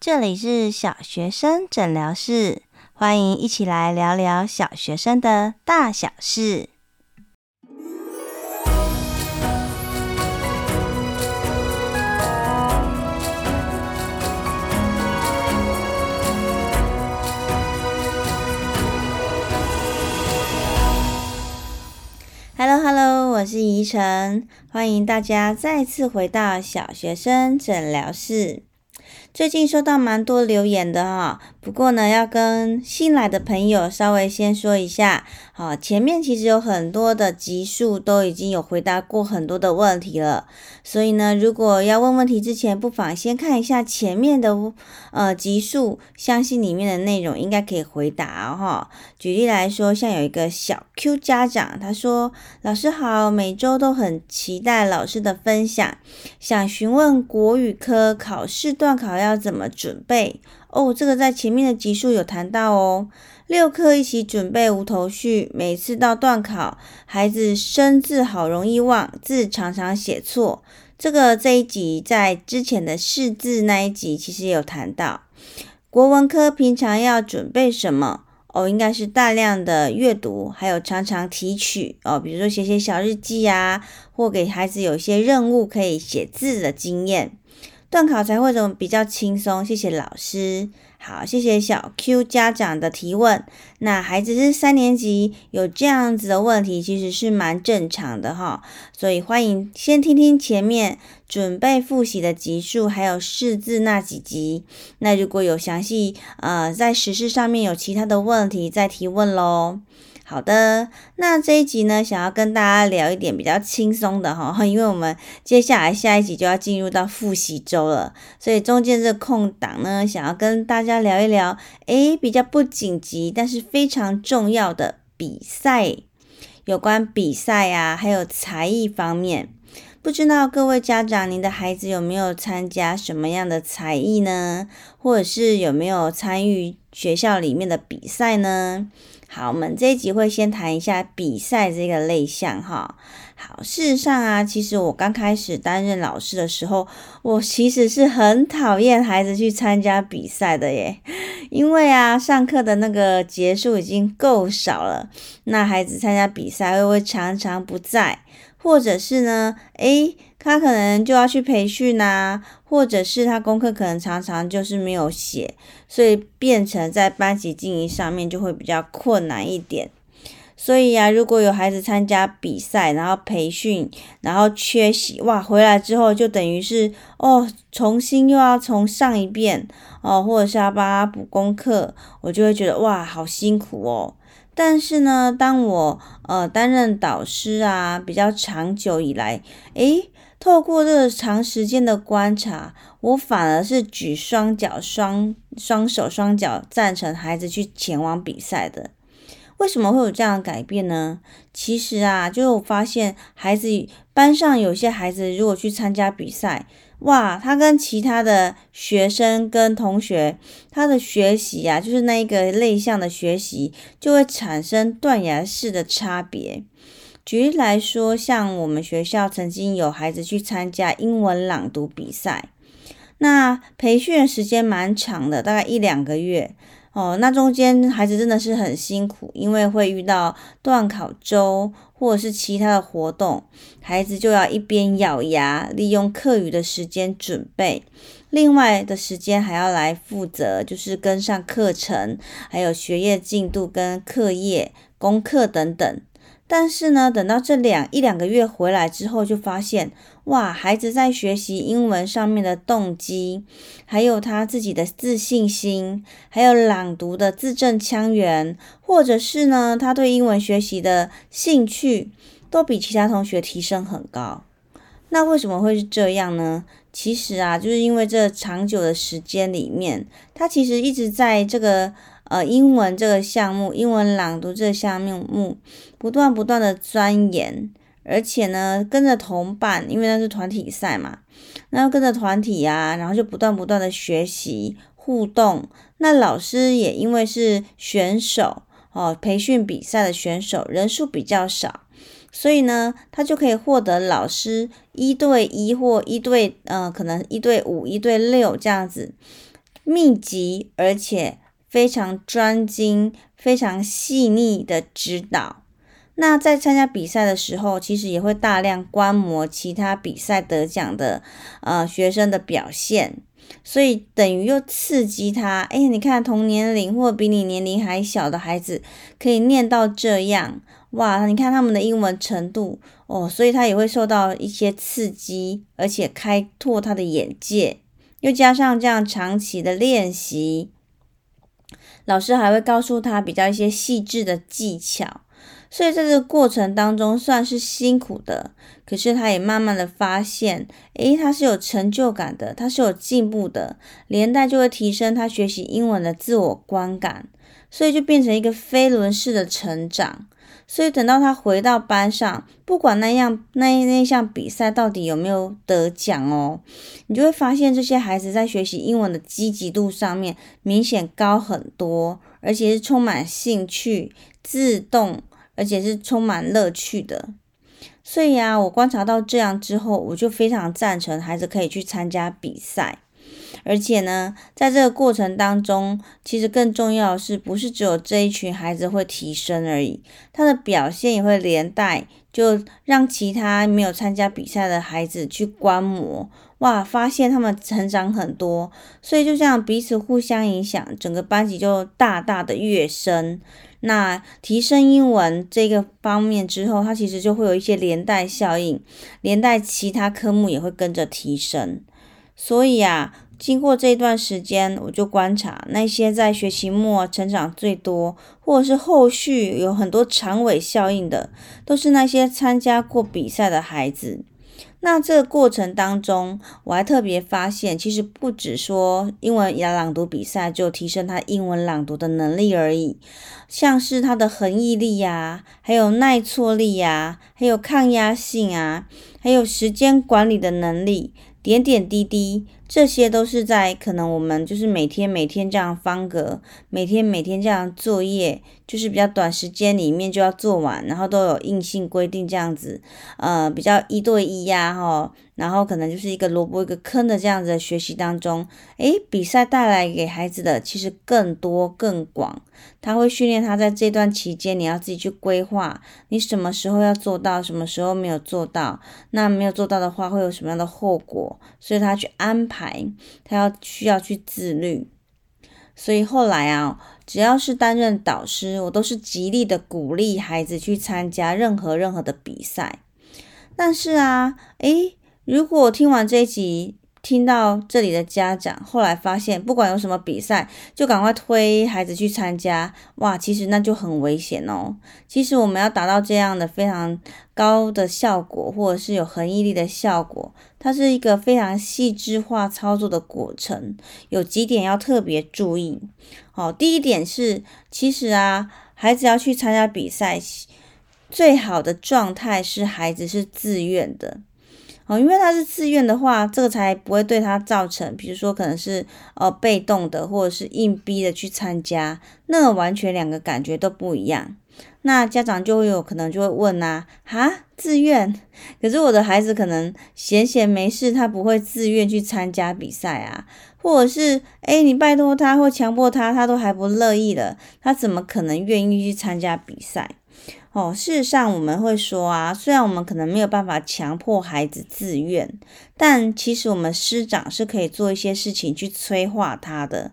这里是小学生诊疗室，欢迎一起来聊聊小学生的大小事。Hello，Hello，我是怡晨，欢迎大家再次回到小学生诊疗室。最近收到蛮多留言的哈，不过呢，要跟新来的朋友稍微先说一下，好，前面其实有很多的集数都已经有回答过很多的问题了，所以呢，如果要问问题之前，不妨先看一下前面的呃集数，相信里面的内容应该可以回答哈。举例来说，像有一个小 Q 家长，他说：“老师好，每周都很期待老师的分享，想询问国语科考试段考。”要怎么准备哦？这个在前面的集数有谈到哦。六科一起准备无头绪，每次到段考，孩子生字好容易忘，字常常写错。这个这一集在之前的识字那一集其实有谈到。国文科平常要准备什么？哦，应该是大量的阅读，还有常常提取哦，比如说写写小日记啊，或给孩子有一些任务可以写字的经验。段考才会怎么比较轻松？谢谢老师。好，谢谢小 Q 家长的提问。那孩子是三年级，有这样子的问题，其实是蛮正常的哈。所以欢迎先听听前面准备复习的集数，还有识字那几集。那如果有详细呃在实事上面有其他的问题，再提问喽。好的，那这一集呢，想要跟大家聊一点比较轻松的哈，因为我们接下来下一集就要进入到复习周了，所以中间这个空档呢，想要跟大家聊一聊，诶，比较不紧急，但是非常重要的比赛，有关比赛啊，还有才艺方面，不知道各位家长，您的孩子有没有参加什么样的才艺呢？或者是有没有参与学校里面的比赛呢？好，我们这一集会先谈一下比赛这个类项哈。好，事实上啊，其实我刚开始担任老师的时候，我其实是很讨厌孩子去参加比赛的耶，因为啊，上课的那个节数已经够少了，那孩子参加比赛会不会常常不在？或者是呢，诶，他可能就要去培训呐，或者是他功课可能常常就是没有写，所以变成在班级经营上面就会比较困难一点。所以呀，如果有孩子参加比赛，然后培训，然后缺席，哇，回来之后就等于是哦，重新又要从上一遍哦，或者是要帮他补功课，我就会觉得哇，好辛苦哦。但是呢，当我呃担任导师啊，比较长久以来，诶，透过这个长时间的观察，我反而是举双脚、双双手、双脚赞成孩子去前往比赛的。为什么会有这样的改变呢？其实啊，就我发现孩子班上有些孩子如果去参加比赛。哇，他跟其他的学生跟同学，他的学习啊，就是那一个类项的学习，就会产生断崖式的差别。举例来说，像我们学校曾经有孩子去参加英文朗读比赛，那培训时间蛮长的，大概一两个月。哦，那中间孩子真的是很辛苦，因为会遇到段考周或者是其他的活动，孩子就要一边咬牙，利用课余的时间准备，另外的时间还要来负责，就是跟上课程，还有学业进度跟课业、功课等等。但是呢，等到这两一两个月回来之后，就发现哇，孩子在学习英文上面的动机，还有他自己的自信心，还有朗读的字正腔圆，或者是呢，他对英文学习的兴趣，都比其他同学提升很高。那为什么会是这样呢？其实啊，就是因为这长久的时间里面，他其实一直在这个。呃，英文这个项目，英文朗读这个项目，不断不断的钻研，而且呢，跟着同伴，因为那是团体赛嘛，那跟着团体啊，然后就不断不断的学习互动。那老师也因为是选手哦，培训比赛的选手人数比较少，所以呢，他就可以获得老师一对一或一对，呃，可能一对五、一对六这样子。密集而且非常专精、非常细腻的指导。那在参加比赛的时候，其实也会大量观摩其他比赛得奖的呃学生的表现，所以等于又刺激他。哎，你看同年龄或比你年龄还小的孩子可以念到这样，哇！你看他们的英文程度哦，所以他也会受到一些刺激，而且开拓他的眼界。又加上这样长期的练习，老师还会告诉他比较一些细致的技巧。所以在这个过程当中算是辛苦的，可是他也慢慢的发现，诶，他是有成就感的，他是有进步的，连带就会提升他学习英文的自我观感，所以就变成一个飞轮式的成长。所以等到他回到班上，不管那样那那项比赛到底有没有得奖哦，你就会发现这些孩子在学习英文的积极度上面明显高很多，而且是充满兴趣、自动。而且是充满乐趣的，所以啊，我观察到这样之后，我就非常赞成孩子可以去参加比赛。而且呢，在这个过程当中，其实更重要的是，不是只有这一群孩子会提升而已，他的表现也会连带，就让其他没有参加比赛的孩子去观摩，哇，发现他们成长很多，所以就这样彼此互相影响，整个班级就大大的跃升。那提升英文这个方面之后，它其实就会有一些连带效应，连带其他科目也会跟着提升。所以啊，经过这段时间，我就观察那些在学期末成长最多，或者是后续有很多长尾效应的，都是那些参加过比赛的孩子。那这个过程当中，我还特别发现，其实不只说英文朗读比赛就提升他英文朗读的能力而已，像是他的恒毅力呀，还有耐挫力呀，还有抗压性啊，还有时间管理的能力。点点滴滴，这些都是在可能我们就是每天每天这样方格，每天每天这样作业，就是比较短时间里面就要做完，然后都有硬性规定这样子，呃，比较一对一呀，哈。然后可能就是一个萝卜一个坑的这样子的学习当中，诶，比赛带来给孩子的其实更多更广，他会训练他在这段期间你要自己去规划，你什么时候要做到，什么时候没有做到，那没有做到的话会有什么样的后果，所以他去安排，他要需要去自律。所以后来啊，只要是担任导师，我都是极力的鼓励孩子去参加任何任何的比赛，但是啊，诶。如果听完这一集，听到这里的家长后来发现，不管有什么比赛，就赶快推孩子去参加，哇，其实那就很危险哦。其实我们要达到这样的非常高的效果，或者是有恒毅力的效果，它是一个非常细致化操作的过程，有几点要特别注意。好，第一点是，其实啊，孩子要去参加比赛，最好的状态是孩子是自愿的。哦，因为他是自愿的话，这个才不会对他造成，比如说可能是呃被动的，或者是硬逼的去参加，那个完全两个感觉都不一样。那家长就会有可能就会问呐、啊，哈，自愿？可是我的孩子可能闲闲没事，他不会自愿去参加比赛啊，或者是诶你拜托他或强迫他，他都还不乐意了，他怎么可能愿意去参加比赛？哦，事实上我们会说啊，虽然我们可能没有办法强迫孩子自愿，但其实我们师长是可以做一些事情去催化他的。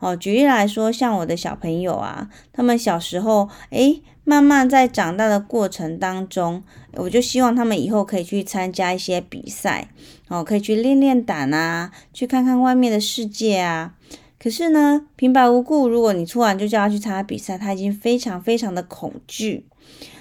哦，举例来说，像我的小朋友啊，他们小时候，诶，慢慢在长大的过程当中，我就希望他们以后可以去参加一些比赛，哦，可以去练练胆啊，去看看外面的世界啊。可是呢，平白无故，如果你突然就叫他去参加比赛，他已经非常非常的恐惧。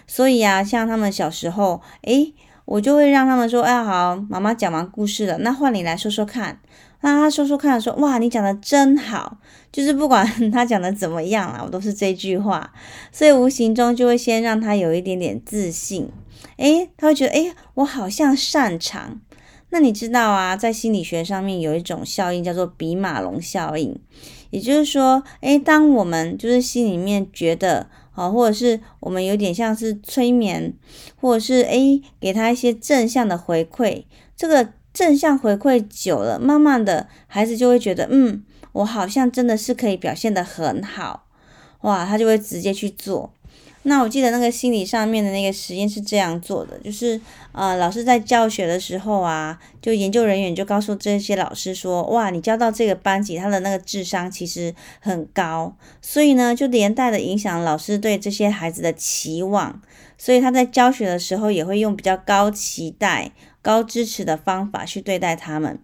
所以啊，像他们小时候，诶，我就会让他们说，哎，好，妈妈讲完故事了，那换你来说说看。那他说说看，说，哇，你讲的真好，就是不管他讲的怎么样啦，我都是这句话。所以无形中就会先让他有一点点自信，诶，他会觉得，诶，我好像擅长。那你知道啊，在心理学上面有一种效应叫做比马龙效应，也就是说，诶，当我们就是心里面觉得。好，或者是我们有点像是催眠，或者是诶，给他一些正向的回馈，这个正向回馈久了，慢慢的孩子就会觉得，嗯，我好像真的是可以表现得很好，哇，他就会直接去做。那我记得那个心理上面的那个实验是这样做的，就是呃，老师在教学的时候啊，就研究人员就告诉这些老师说，哇，你教到这个班级，他的那个智商其实很高，所以呢，就连带的影响老师对这些孩子的期望，所以他在教学的时候也会用比较高期待。高支持的方法去对待他们，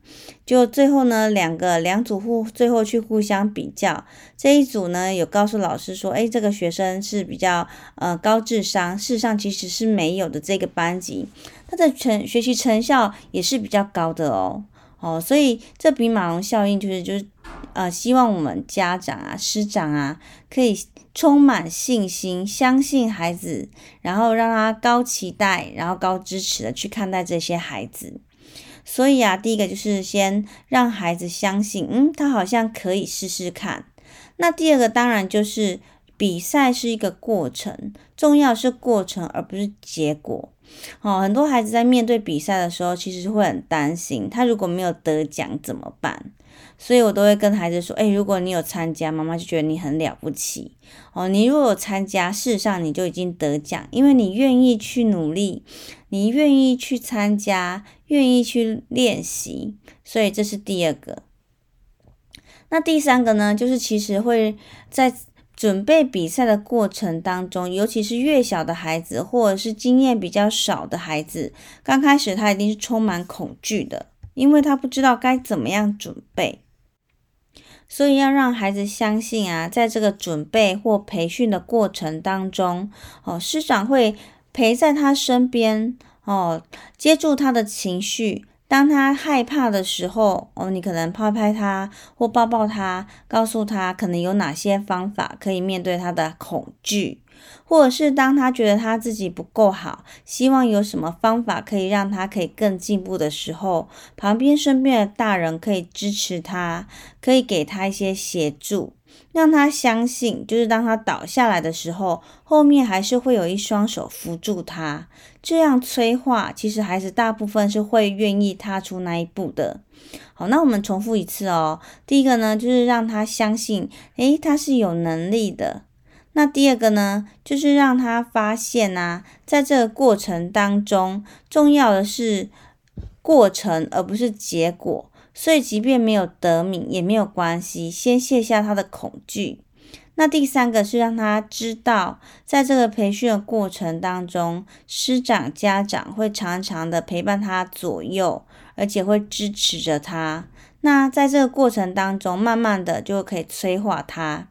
就最后呢，两个两组互最后去互相比较，这一组呢有告诉老师说，哎，这个学生是比较呃高智商，事实上其实是没有的。这个班级。他的成学习成效也是比较高的哦，哦，所以这比马龙效应就是就是呃希望我们家长啊师长啊可以。充满信心，相信孩子，然后让他高期待，然后高支持的去看待这些孩子。所以啊，第一个就是先让孩子相信，嗯，他好像可以试试看。那第二个当然就是比赛是一个过程，重要是过程而不是结果。哦，很多孩子在面对比赛的时候，其实会很担心，他如果没有得奖怎么办？所以我都会跟孩子说，诶，如果你有参加，妈妈就觉得你很了不起哦。你如果有参加，事实上你就已经得奖，因为你愿意去努力，你愿意去参加，愿意去练习，所以这是第二个。那第三个呢，就是其实会在准备比赛的过程当中，尤其是越小的孩子，或者是经验比较少的孩子，刚开始他一定是充满恐惧的，因为他不知道该怎么样准备。所以要让孩子相信啊，在这个准备或培训的过程当中，哦，师长会陪在他身边，哦，接住他的情绪。当他害怕的时候，哦，你可能拍拍他或抱抱他，告诉他可能有哪些方法可以面对他的恐惧。或者是当他觉得他自己不够好，希望有什么方法可以让他可以更进步的时候，旁边身边的大人可以支持他，可以给他一些协助，让他相信，就是当他倒下来的时候，后面还是会有一双手扶住他。这样催化，其实孩子大部分是会愿意踏出那一步的。好，那我们重复一次哦。第一个呢，就是让他相信，诶，他是有能力的。那第二个呢，就是让他发现啊，在这个过程当中，重要的是过程，而不是结果。所以，即便没有得名也没有关系，先卸下他的恐惧。那第三个是让他知道，在这个培训的过程当中，师长、家长会常常的陪伴他左右，而且会支持着他。那在这个过程当中，慢慢的就可以催化他。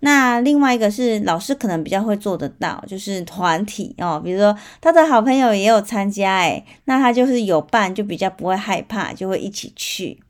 那另外一个是老师可能比较会做得到，就是团体哦，比如说他的好朋友也有参加，诶，那他就是有伴，就比较不会害怕，就会一起去。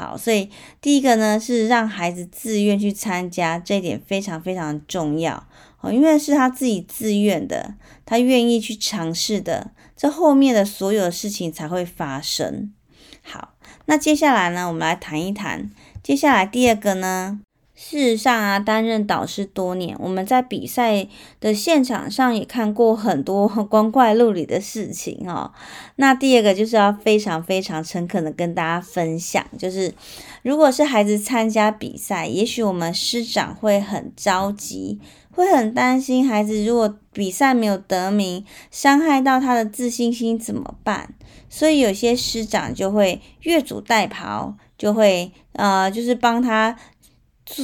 好，所以第一个呢是让孩子自愿去参加，这一点非常非常重要哦，因为是他自己自愿的，他愿意去尝试的，这后面的所有事情才会发生。好，那接下来呢，我们来谈一谈，接下来第二个呢。事实上啊，担任导师多年，我们在比赛的现场上也看过很多光怪陆离的事情哦。那第二个就是要非常非常诚恳的跟大家分享，就是如果是孩子参加比赛，也许我们师长会很着急，会很担心孩子如果比赛没有得名，伤害到他的自信心怎么办？所以有些师长就会越俎代庖，就会呃，就是帮他。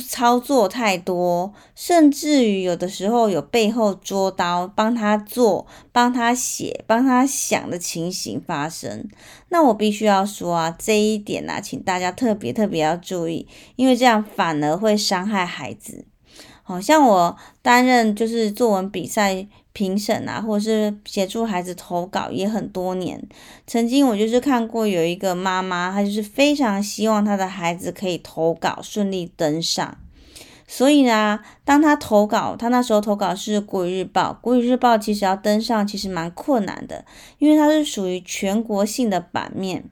操作太多，甚至于有的时候有背后捉刀，帮他做、帮他写、帮他想的情形发生。那我必须要说啊，这一点呢，请大家特别特别要注意，因为这样反而会伤害孩子。好像我担任就是作文比赛。评审啊，或者是协助孩子投稿也很多年。曾经我就是看过有一个妈妈，她就是非常希望她的孩子可以投稿顺利登上。所以呢，当她投稿，她那时候投稿是国语日报，国语日报其实要登上其实蛮困难的，因为它是属于全国性的版面。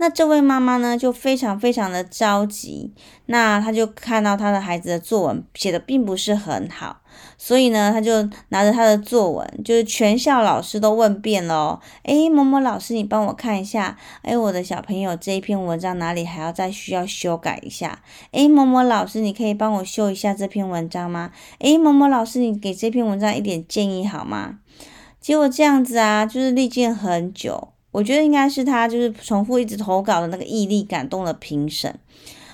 那这位妈妈呢，就非常非常的着急。那她就看到她的孩子的作文写的并不是很好，所以呢，她就拿着她的作文，就是全校老师都问遍了哦。诶，某某老师，你帮我看一下。诶，我的小朋友这一篇文章哪里还要再需要修改一下？诶，某某老师，你可以帮我修一下这篇文章吗？诶，某某老师，你给这篇文章一点建议好吗？结果这样子啊，就是历经很久。我觉得应该是他就是重复一直投稿的那个毅力感动了评审，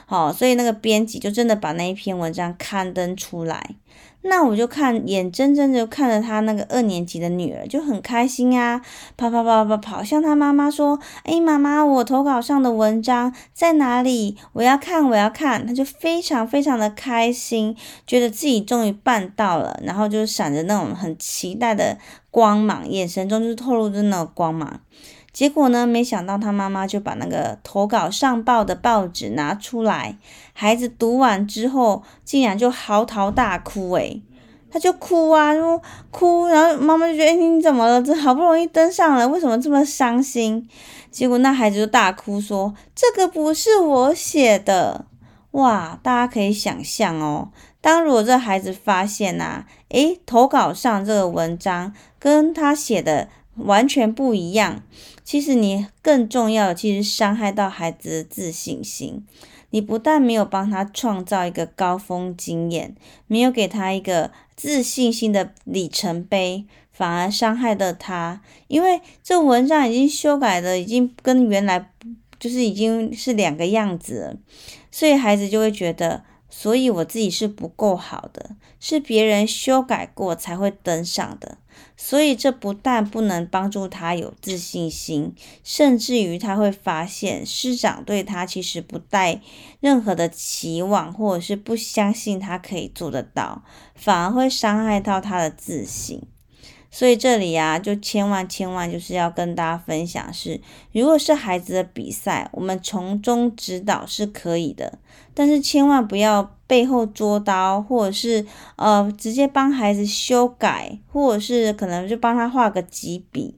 好，所以那个编辑就真的把那一篇文章刊登出来。那我就看眼睁睁的看着他那个二年级的女儿就很开心啊，跑跑跑跑跑，向他妈妈说：“哎，妈妈，我投稿上的文章在哪里？我要看，我要看。”他就非常非常的开心，觉得自己终于办到了，然后就闪着那种很期待的光芒，眼神中就是透露着那种光芒。结果呢，没想到他妈妈就把那个投稿上报的报纸拿出来，孩子读完之后，竟然就嚎啕大哭，诶，他就哭啊，就哭，然后妈妈就觉得，你怎么了？这好不容易登上了，为什么这么伤心？结果那孩子就大哭说：“这个不是我写的。”哇，大家可以想象哦，当如果这孩子发现呐，诶，投稿上这个文章跟他写的完全不一样。其实你更重要的，其实伤害到孩子的自信心。你不但没有帮他创造一个高峰经验，没有给他一个自信心的里程碑，反而伤害到他。因为这文章已经修改的，已经跟原来就是已经是两个样子了，所以孩子就会觉得。所以我自己是不够好的，是别人修改过才会登上的。所以这不但不能帮助他有自信心，甚至于他会发现师长对他其实不带任何的期望，或者是不相信他可以做得到，反而会伤害到他的自信。所以这里啊，就千万千万就是要跟大家分享是，如果是孩子的比赛，我们从中指导是可以的，但是千万不要背后捉刀，或者是呃直接帮孩子修改，或者是可能就帮他画个几笔，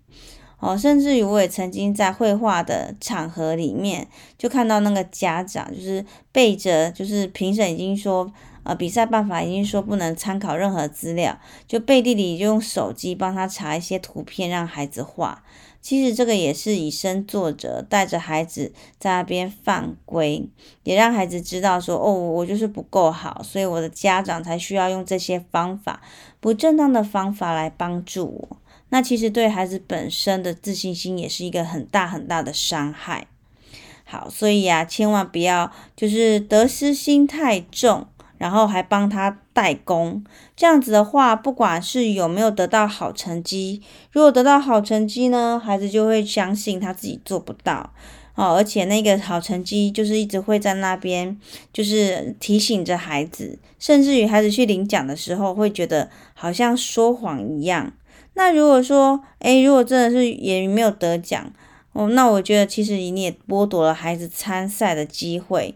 哦，甚至于我也曾经在绘画的场合里面，就看到那个家长就是背着，就是评审已经说。呃，比赛办法已经说不能参考任何资料，就背地里就用手机帮他查一些图片让孩子画。其实这个也是以身作则，带着孩子在那边犯规，也让孩子知道说，哦，我就是不够好，所以我的家长才需要用这些方法，不正当的方法来帮助我。那其实对孩子本身的自信心也是一个很大很大的伤害。好，所以啊，千万不要就是得失心太重。然后还帮他代工，这样子的话，不管是有没有得到好成绩，如果得到好成绩呢，孩子就会相信他自己做不到哦，而且那个好成绩就是一直会在那边，就是提醒着孩子，甚至于孩子去领奖的时候，会觉得好像说谎一样。那如果说，诶，如果真的是也没有得奖。哦，那我觉得其实你也剥夺了孩子参赛的机会，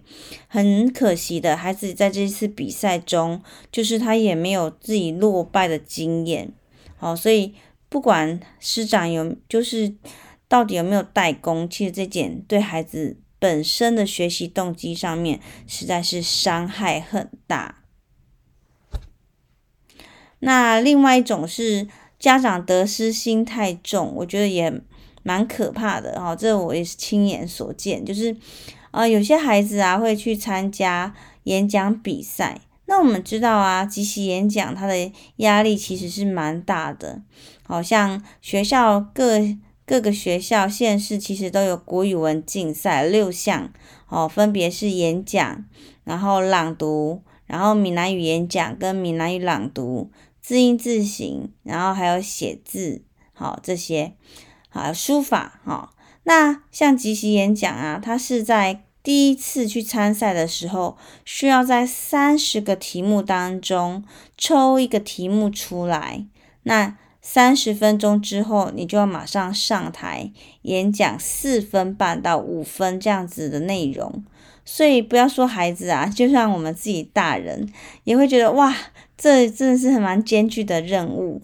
很可惜的，孩子在这次比赛中，就是他也没有自己落败的经验。好，所以不管师长有，就是到底有没有代工，其实这点对孩子本身的学习动机上面，实在是伤害很大。那另外一种是家长得失心太重，我觉得也。蛮可怕的哈，这我也是亲眼所见，就是，呃，有些孩子啊会去参加演讲比赛。那我们知道啊，即席演讲它的压力其实是蛮大的，好像学校各各个学校县市其实都有国语文竞赛六项，哦，分别是演讲，然后朗读，然后闽南语演讲跟闽南语朗读，字音字形，然后还有写字，好这些。啊，书法哈，那像即席演讲啊，他是在第一次去参赛的时候，需要在三十个题目当中抽一个题目出来，那三十分钟之后，你就要马上上台演讲四分半到五分这样子的内容。所以不要说孩子啊，就像我们自己大人也会觉得哇，这真的是很蛮艰巨的任务。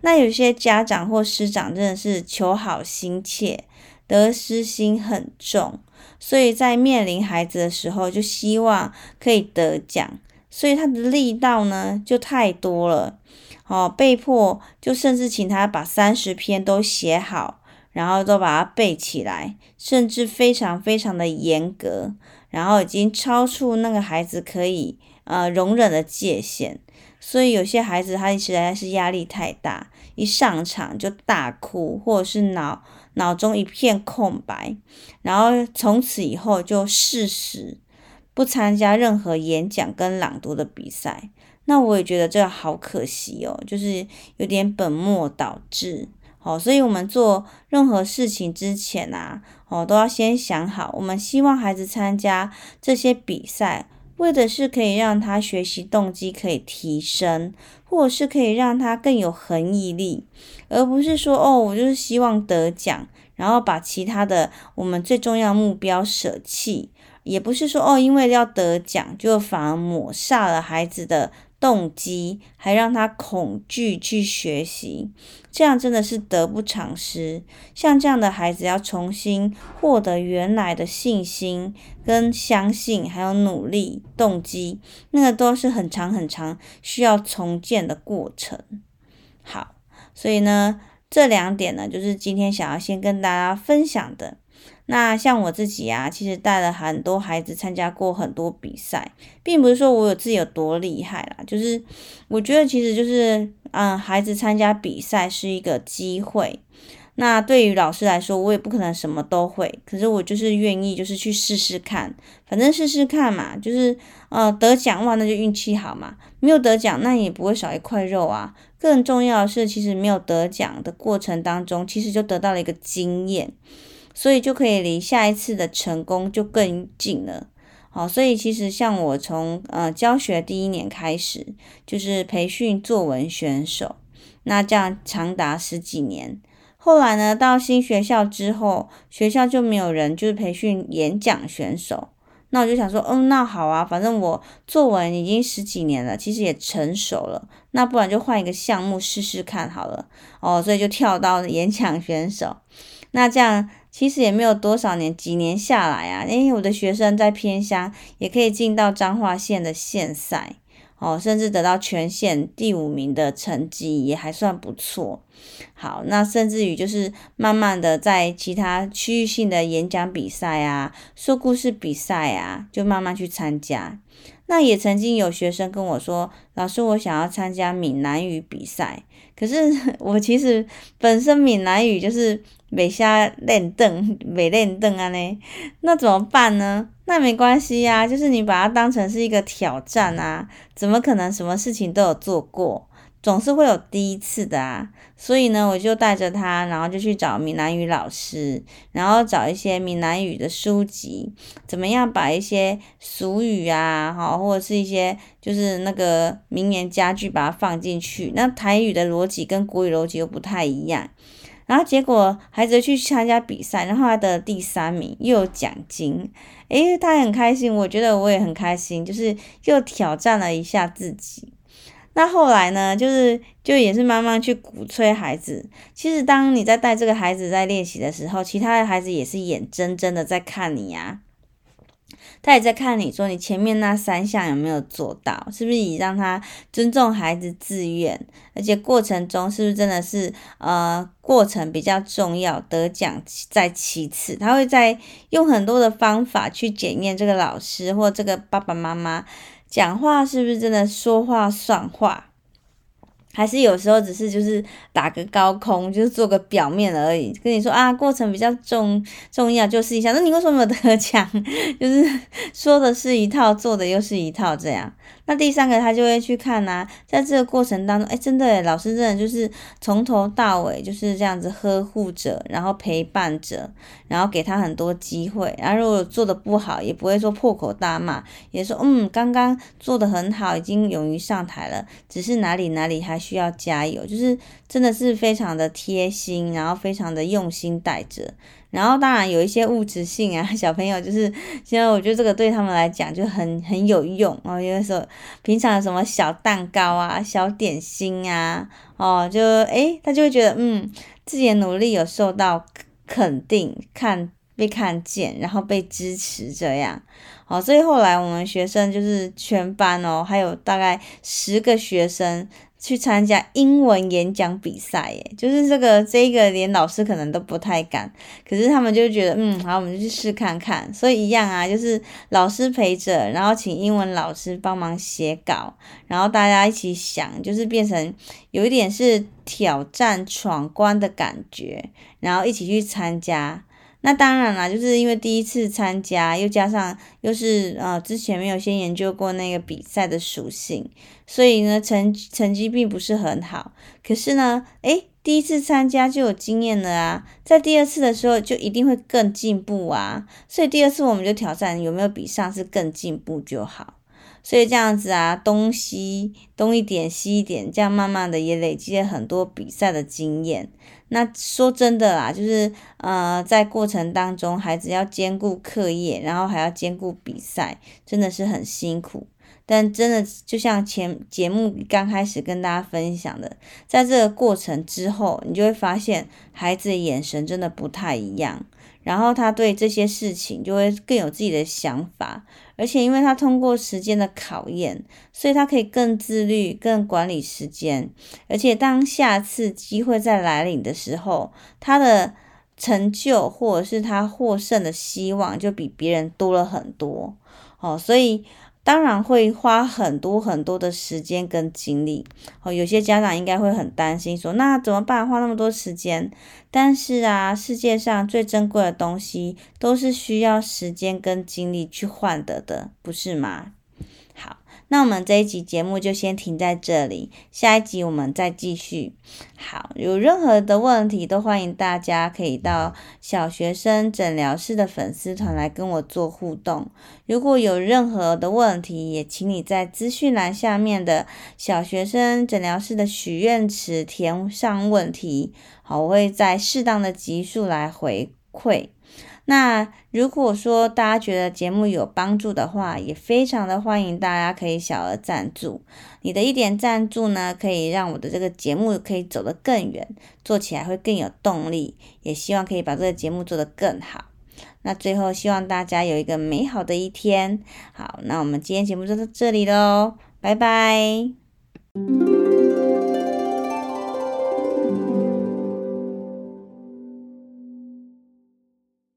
那有些家长或师长真的是求好心切，得失心很重，所以在面临孩子的时候，就希望可以得奖，所以他的力道呢就太多了，哦，被迫就甚至请他把三十篇都写好，然后都把它背起来，甚至非常非常的严格，然后已经超出那个孩子可以呃容忍的界限。所以有些孩子他实在是压力太大，一上场就大哭，或者是脑脑中一片空白，然后从此以后就誓死不参加任何演讲跟朗读的比赛。那我也觉得这个好可惜哦，就是有点本末倒置。哦，所以我们做任何事情之前啊，哦都要先想好，我们希望孩子参加这些比赛。为的是可以让他学习动机可以提升，或者是可以让他更有恒毅力，而不是说哦，我就是希望得奖，然后把其他的我们最重要目标舍弃，也不是说哦，因为要得奖就反而抹煞了孩子的。动机还让他恐惧去学习，这样真的是得不偿失。像这样的孩子，要重新获得原来的信心、跟相信，还有努力动机，那个都是很长很长需要重建的过程。好，所以呢，这两点呢，就是今天想要先跟大家分享的。那像我自己啊，其实带了很多孩子参加过很多比赛，并不是说我有自己有多厉害啦，就是我觉得其实就是，嗯，孩子参加比赛是一个机会。那对于老师来说，我也不可能什么都会，可是我就是愿意，就是去试试看，反正试试看嘛，就是呃得奖哇，那就运气好嘛；没有得奖，那也不会少一块肉啊。更重要的是，其实没有得奖的过程当中，其实就得到了一个经验。所以就可以离下一次的成功就更近了。好，所以其实像我从呃教学第一年开始，就是培训作文选手，那这样长达十几年。后来呢，到新学校之后，学校就没有人就是培训演讲选手。那我就想说，嗯，那好啊，反正我作文已经十几年了，其实也成熟了。那不然就换一个项目试试看好了。哦，所以就跳到演讲选手。那这样。其实也没有多少年，几年下来啊，诶，我的学生在偏乡也可以进到彰化县的县赛，哦，甚至得到全县第五名的成绩，也还算不错。好，那甚至于就是慢慢的在其他区域性的演讲比赛啊、说故事比赛啊，就慢慢去参加。那也曾经有学生跟我说：“老师，我想要参加闽南语比赛。”可是 我其实本身闽南语就是没瞎练凳，没练凳啊呢，那怎么办呢？那没关系呀，就是你把它当成是一个挑战啊，怎么可能什么事情都有做过？总是会有第一次的啊，所以呢，我就带着他，然后就去找闽南语老师，然后找一些闽南语的书籍，怎么样把一些俗语啊，好，或者是一些就是那个名言佳句把它放进去。那台语的逻辑跟国语逻辑又不太一样，然后结果孩子去参加比赛，然后他得第三名，又有奖金，诶，他很开心，我觉得我也很开心，就是又挑战了一下自己。那后来呢，就是就也是慢慢去鼓吹孩子。其实当你在带这个孩子在练习的时候，其他的孩子也是眼睁睁的在看你呀。他也在看你说你前面那三项有没有做到，是不是以让他尊重孩子自愿，而且过程中是不是真的是呃过程比较重要，得奖在其次。他会在用很多的方法去检验这个老师或这个爸爸妈妈。讲话是不是真的说话算话？还是有时候只是就是打个高空，就是做个表面而已。跟你说啊，过程比较重重要，就试一下。那你为什么没有得奖？就是说的是一套，做的又是一套，这样。那第三个他就会去看呐、在这个过程当中，哎，真的，老师真的就是从头到尾就是这样子呵护着，然后陪伴着，然后给他很多机会。然后如果做的不好，也不会说破口大骂，也说嗯，刚刚做的很好，已经勇于上台了，只是哪里哪里还需要加油，就是真的是非常的贴心，然后非常的用心带着，然后当然有一些物质性啊，小朋友就是现在我觉得这个对他们来讲就很很有用哦，有的时候平常什么小蛋糕啊、小点心啊，哦，就诶他就会觉得嗯，自己的努力有受到肯定、看被看见，然后被支持这样。好，所以后来我们学生就是全班哦，还有大概十个学生。去参加英文演讲比赛，耶，就是这个这个连老师可能都不太敢，可是他们就觉得，嗯，好，我们就去试看看。所以一样啊，就是老师陪着，然后请英文老师帮忙写稿，然后大家一起想，就是变成有一点是挑战闯关的感觉，然后一起去参加。那当然啦，就是因为第一次参加，又加上又是呃之前没有先研究过那个比赛的属性，所以呢成成绩并不是很好。可是呢，诶，第一次参加就有经验了啊，在第二次的时候就一定会更进步啊。所以第二次我们就挑战有没有比上次更进步就好。所以这样子啊，东西东一点西一点，这样慢慢的也累积了很多比赛的经验。那说真的啦，就是呃，在过程当中，孩子要兼顾课业，然后还要兼顾比赛，真的是很辛苦。但真的就像前节目刚开始跟大家分享的，在这个过程之后，你就会发现孩子的眼神真的不太一样。然后他对这些事情就会更有自己的想法，而且因为他通过时间的考验，所以他可以更自律、更管理时间。而且当下次机会再来临的时候，他的成就或者是他获胜的希望就比别人多了很多。哦，所以。当然会花很多很多的时间跟精力，哦，有些家长应该会很担心，说那怎么办？花那么多时间，但是啊，世界上最珍贵的东西都是需要时间跟精力去换得的，不是吗？那我们这一集节目就先停在这里，下一集我们再继续。好，有任何的问题都欢迎大家可以到小学生诊疗室的粉丝团来跟我做互动。如果有任何的问题，也请你在资讯栏下面的小学生诊疗室的许愿池填上问题，好，我会在适当的集数来回馈。那如果说大家觉得节目有帮助的话，也非常的欢迎大家可以小额赞助。你的一点赞助呢，可以让我的这个节目可以走得更远，做起来会更有动力。也希望可以把这个节目做得更好。那最后希望大家有一个美好的一天。好，那我们今天节目就到这里喽，拜拜。